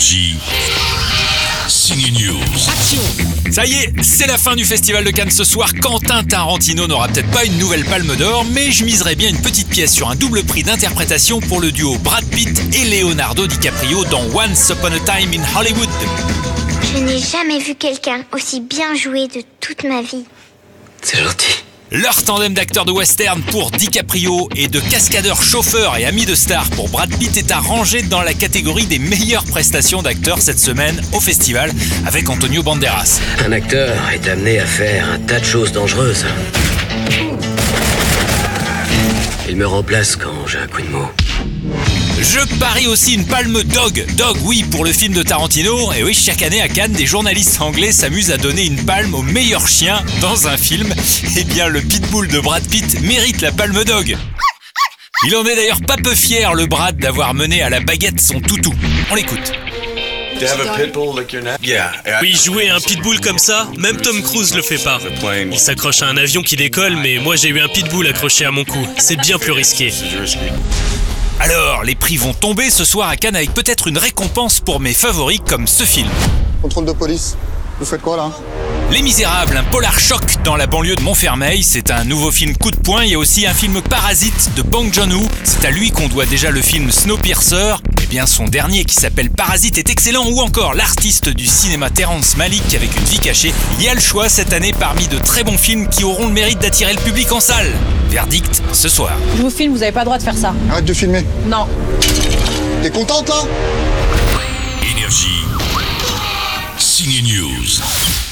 Énergie. Signe News. Ça y est, c'est la fin du Festival de Cannes ce soir. Quentin Tarantino n'aura peut-être pas une nouvelle palme d'or, mais je miserais bien une petite pièce sur un double prix d'interprétation pour le duo Brad Pitt et Leonardo DiCaprio dans Once Upon a Time in Hollywood. Je n'ai jamais vu quelqu'un aussi bien joué de toute ma vie. C'est gentil. Leur tandem d'acteurs de western pour DiCaprio et de cascadeurs chauffeurs et amis de stars pour Brad Pitt est ranger dans la catégorie des meilleures prestations d'acteurs cette semaine au festival avec Antonio Banderas. Un acteur est amené à faire un tas de choses dangereuses. Il me remplace quand j'ai un coup de mot. Je parie aussi une palme Dog. Dog, oui, pour le film de Tarantino. Et oui, chaque année à Cannes, des journalistes anglais s'amusent à donner une palme au meilleur chien dans un film. Eh bien, le pitbull de Brad Pitt mérite la palme Dog. Il en est d'ailleurs pas peu fier, le Brad, d'avoir mené à la baguette son toutou. On l'écoute. Oui, jouer un pitbull comme ça, même Tom Cruise le fait pas. Il s'accroche à un avion qui décolle, mais moi j'ai eu un pitbull accroché à mon cou. C'est bien plus risqué. Alors, les prix vont tomber ce soir à Cannes avec peut-être une récompense pour mes favoris comme ce film. Contrôle de police. Vous faites quoi là Les Misérables, un polar choc dans la banlieue de Montfermeil. C'est un nouveau film coup de poing. Il y a aussi un film Parasite de Bong Joon-ho. C'est à lui qu'on doit déjà le film Snowpiercer. Eh bien, son dernier qui s'appelle Parasite est excellent. Ou encore l'artiste du cinéma Terrence Malick avec une vie cachée. Il y a le choix cette année parmi de très bons films qui auront le mérite d'attirer le public en salle. Verdict ce soir. Je vous filme, vous avez pas le droit de faire ça. Arrête de filmer. Non. T'es contente là? Énergie. Signe News.